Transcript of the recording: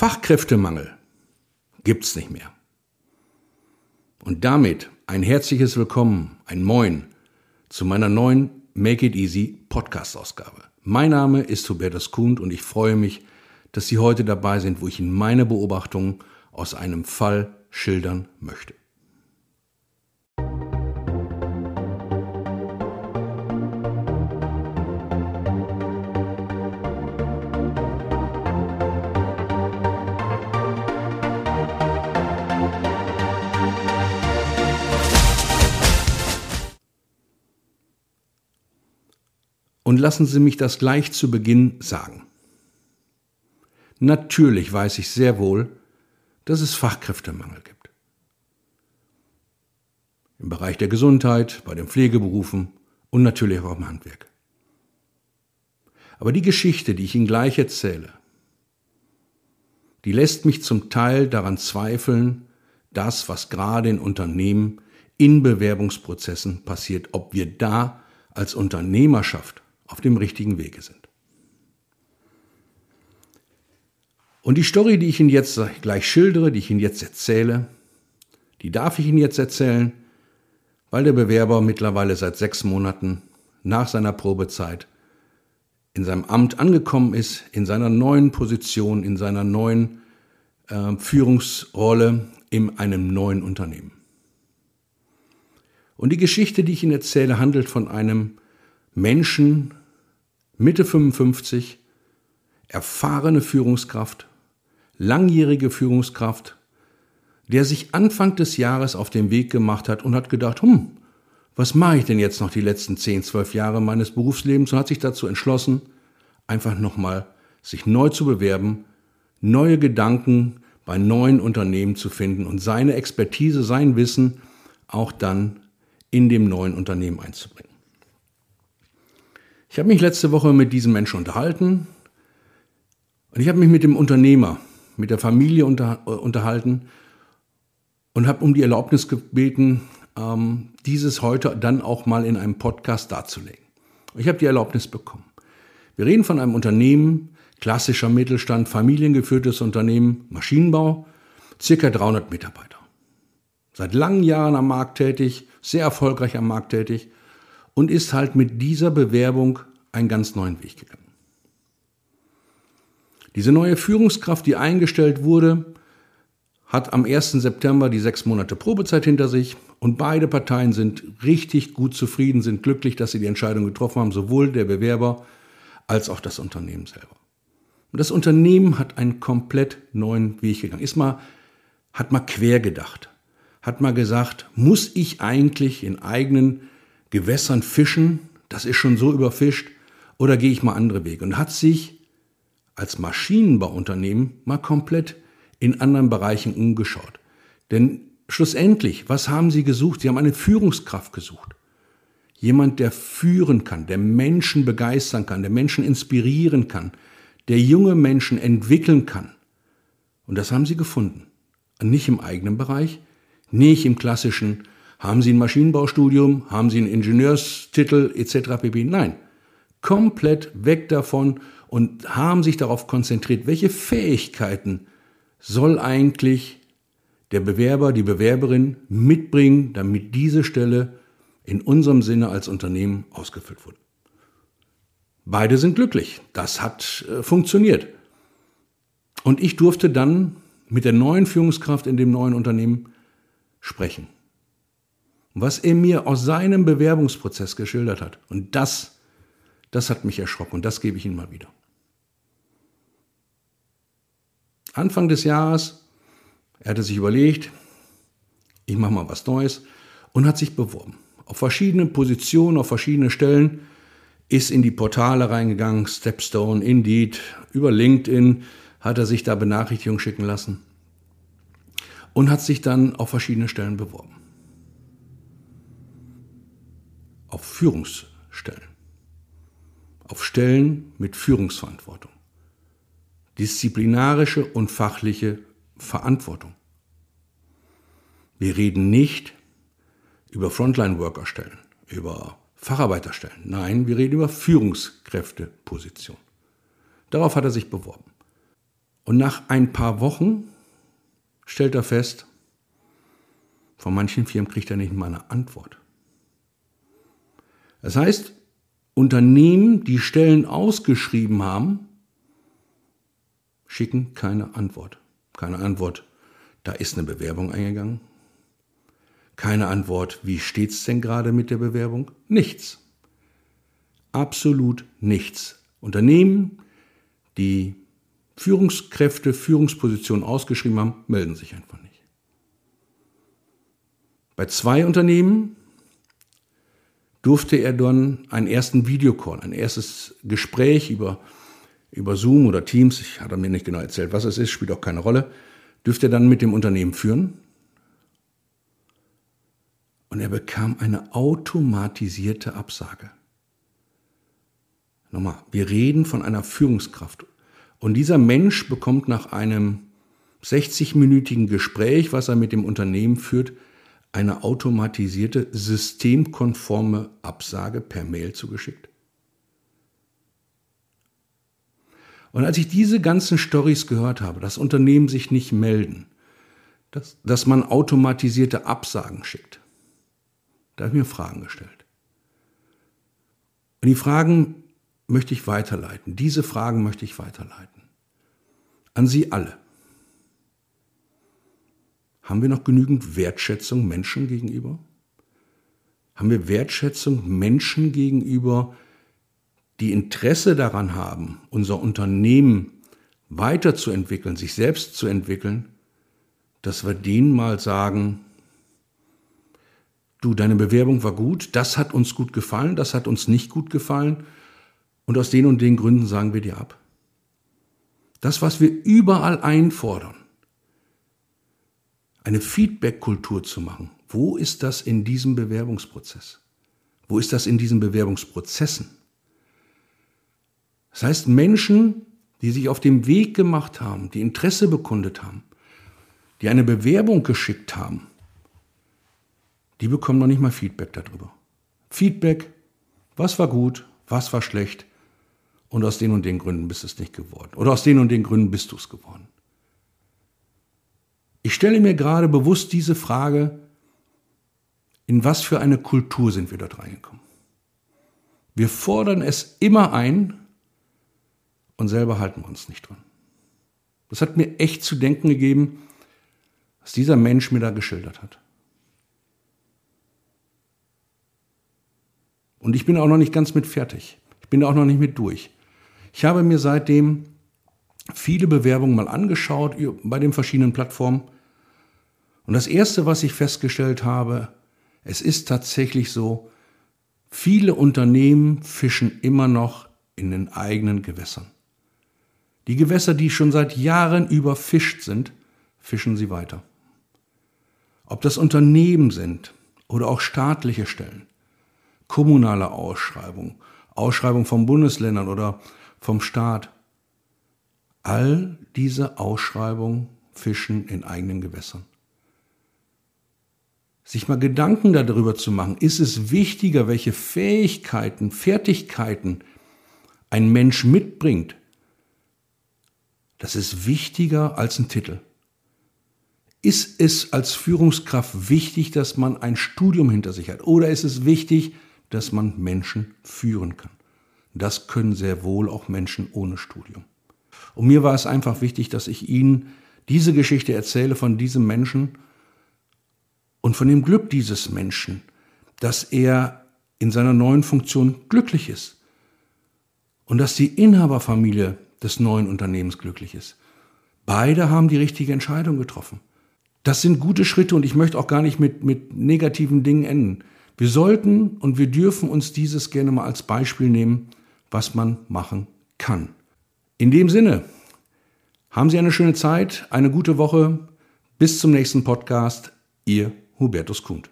Fachkräftemangel gibt's nicht mehr. Und damit ein herzliches Willkommen, ein Moin zu meiner neuen Make It Easy Podcast-Ausgabe. Mein Name ist Hubertus Kuhn und ich freue mich, dass Sie heute dabei sind, wo ich Ihnen meine Beobachtungen aus einem Fall schildern möchte. Und lassen Sie mich das gleich zu Beginn sagen. Natürlich weiß ich sehr wohl, dass es Fachkräftemangel gibt. Im Bereich der Gesundheit, bei den Pflegeberufen und natürlich auch im Handwerk. Aber die Geschichte, die ich Ihnen gleich erzähle, die lässt mich zum Teil daran zweifeln, das, was gerade in Unternehmen in Bewerbungsprozessen passiert, ob wir da als Unternehmerschaft auf dem richtigen Wege sind. Und die Story, die ich Ihnen jetzt gleich schildere, die ich Ihnen jetzt erzähle, die darf ich Ihnen jetzt erzählen, weil der Bewerber mittlerweile seit sechs Monaten nach seiner Probezeit in seinem Amt angekommen ist, in seiner neuen Position, in seiner neuen äh, Führungsrolle in einem neuen Unternehmen. Und die Geschichte, die ich Ihnen erzähle, handelt von einem Menschen, Mitte 55, erfahrene Führungskraft, langjährige Führungskraft, der sich Anfang des Jahres auf den Weg gemacht hat und hat gedacht, hm, was mache ich denn jetzt noch die letzten 10, 12 Jahre meines Berufslebens und hat sich dazu entschlossen, einfach nochmal sich neu zu bewerben, neue Gedanken bei neuen Unternehmen zu finden und seine Expertise, sein Wissen auch dann in dem neuen Unternehmen einzubringen. Ich habe mich letzte Woche mit diesem Menschen unterhalten und ich habe mich mit dem Unternehmer, mit der Familie unter, äh, unterhalten und habe um die Erlaubnis gebeten, ähm, dieses heute dann auch mal in einem Podcast darzulegen. Ich habe die Erlaubnis bekommen. Wir reden von einem Unternehmen, klassischer Mittelstand, familiengeführtes Unternehmen, Maschinenbau, circa 300 Mitarbeiter. Seit langen Jahren am Markt tätig, sehr erfolgreich am Markt tätig und ist halt mit dieser Bewerbung einen ganz neuen Weg gegangen. Diese neue Führungskraft, die eingestellt wurde, hat am 1. September die sechs Monate Probezeit hinter sich und beide Parteien sind richtig gut zufrieden, sind glücklich, dass sie die Entscheidung getroffen haben, sowohl der Bewerber als auch das Unternehmen selber. Und das Unternehmen hat einen komplett neuen Weg gegangen. Ist mal, hat mal quer gedacht. Hat mal gesagt, muss ich eigentlich in eigenen Gewässern fischen? Das ist schon so überfischt. Oder gehe ich mal andere Wege? Und hat sich als Maschinenbauunternehmen mal komplett in anderen Bereichen umgeschaut. Denn schlussendlich, was haben sie gesucht? Sie haben eine Führungskraft gesucht. Jemand, der führen kann, der Menschen begeistern kann, der Menschen inspirieren kann, der junge Menschen entwickeln kann. Und das haben sie gefunden. Nicht im eigenen Bereich, nicht im klassischen, haben Sie ein Maschinenbaustudium, haben Sie einen Ingenieurstitel etc. pp. Nein, komplett weg davon und haben sich darauf konzentriert, welche Fähigkeiten soll eigentlich der Bewerber, die Bewerberin mitbringen, damit diese Stelle in unserem Sinne als Unternehmen ausgefüllt wurde. Beide sind glücklich. Das hat äh, funktioniert. Und ich durfte dann mit der neuen Führungskraft in dem neuen Unternehmen sprechen. Was er mir aus seinem Bewerbungsprozess geschildert hat. Und das das hat mich erschrocken und das gebe ich Ihnen mal wieder. Anfang des Jahres, er hatte sich überlegt, ich mache mal was Neues und hat sich beworben. Auf verschiedene Positionen, auf verschiedene Stellen, ist in die Portale reingegangen, Stepstone, Indeed, über LinkedIn hat er sich da Benachrichtigungen schicken lassen und hat sich dann auf verschiedene Stellen beworben. Auf Führungsstellen auf Stellen mit Führungsverantwortung. Disziplinarische und fachliche Verantwortung. Wir reden nicht über Frontline-Worker-Stellen, über Facharbeiterstellen. Nein, wir reden über Führungskräfteposition. Darauf hat er sich beworben. Und nach ein paar Wochen stellt er fest, von manchen Firmen kriegt er nicht mal eine Antwort. Das heißt, Unternehmen, die Stellen ausgeschrieben haben, schicken keine Antwort. Keine Antwort, da ist eine Bewerbung eingegangen. Keine Antwort, wie steht's denn gerade mit der Bewerbung? Nichts. Absolut nichts. Unternehmen, die Führungskräfte, Führungspositionen ausgeschrieben haben, melden sich einfach nicht. Bei zwei Unternehmen durfte er dann einen ersten Videocall, ein erstes Gespräch über, über Zoom oder Teams, ich hatte mir nicht genau erzählt, was es ist, spielt auch keine Rolle, dürfte er dann mit dem Unternehmen führen. Und er bekam eine automatisierte Absage. Nochmal, wir reden von einer Führungskraft. Und dieser Mensch bekommt nach einem 60-minütigen Gespräch, was er mit dem Unternehmen führt, eine automatisierte, systemkonforme Absage per Mail zugeschickt. Und als ich diese ganzen Stories gehört habe, dass Unternehmen sich nicht melden, dass, dass man automatisierte Absagen schickt, da habe ich mir Fragen gestellt. Und die Fragen möchte ich weiterleiten. Diese Fragen möchte ich weiterleiten. An Sie alle. Haben wir noch genügend Wertschätzung Menschen gegenüber? Haben wir Wertschätzung Menschen gegenüber, die Interesse daran haben, unser Unternehmen weiterzuentwickeln, sich selbst zu entwickeln, dass wir denen mal sagen, du, deine Bewerbung war gut, das hat uns gut gefallen, das hat uns nicht gut gefallen und aus den und den Gründen sagen wir dir ab. Das, was wir überall einfordern, eine Feedback-Kultur zu machen. Wo ist das in diesem Bewerbungsprozess? Wo ist das in diesen Bewerbungsprozessen? Das heißt, Menschen, die sich auf dem Weg gemacht haben, die Interesse bekundet haben, die eine Bewerbung geschickt haben, die bekommen noch nicht mal Feedback darüber. Feedback, was war gut, was war schlecht und aus den und den Gründen bist du es nicht geworden. Oder aus den und den Gründen bist du es geworden. Ich stelle mir gerade bewusst diese Frage, in was für eine Kultur sind wir dort reingekommen? Wir fordern es immer ein und selber halten wir uns nicht dran. Das hat mir echt zu denken gegeben, was dieser Mensch mir da geschildert hat. Und ich bin auch noch nicht ganz mit fertig. Ich bin auch noch nicht mit durch. Ich habe mir seitdem viele Bewerbungen mal angeschaut bei den verschiedenen Plattformen. Und das Erste, was ich festgestellt habe, es ist tatsächlich so, viele Unternehmen fischen immer noch in den eigenen Gewässern. Die Gewässer, die schon seit Jahren überfischt sind, fischen sie weiter. Ob das Unternehmen sind oder auch staatliche Stellen, kommunale Ausschreibung, Ausschreibung von Bundesländern oder vom Staat, All diese Ausschreibungen fischen in eigenen Gewässern. Sich mal Gedanken darüber zu machen, ist es wichtiger, welche Fähigkeiten, Fertigkeiten ein Mensch mitbringt. Das ist wichtiger als ein Titel. Ist es als Führungskraft wichtig, dass man ein Studium hinter sich hat? Oder ist es wichtig, dass man Menschen führen kann? Das können sehr wohl auch Menschen ohne Studium. Und mir war es einfach wichtig, dass ich Ihnen diese Geschichte erzähle von diesem Menschen und von dem Glück dieses Menschen, dass er in seiner neuen Funktion glücklich ist und dass die Inhaberfamilie des neuen Unternehmens glücklich ist. Beide haben die richtige Entscheidung getroffen. Das sind gute Schritte und ich möchte auch gar nicht mit, mit negativen Dingen enden. Wir sollten und wir dürfen uns dieses gerne mal als Beispiel nehmen, was man machen kann. In dem Sinne, haben Sie eine schöne Zeit, eine gute Woche. Bis zum nächsten Podcast. Ihr Hubertus Kuhn.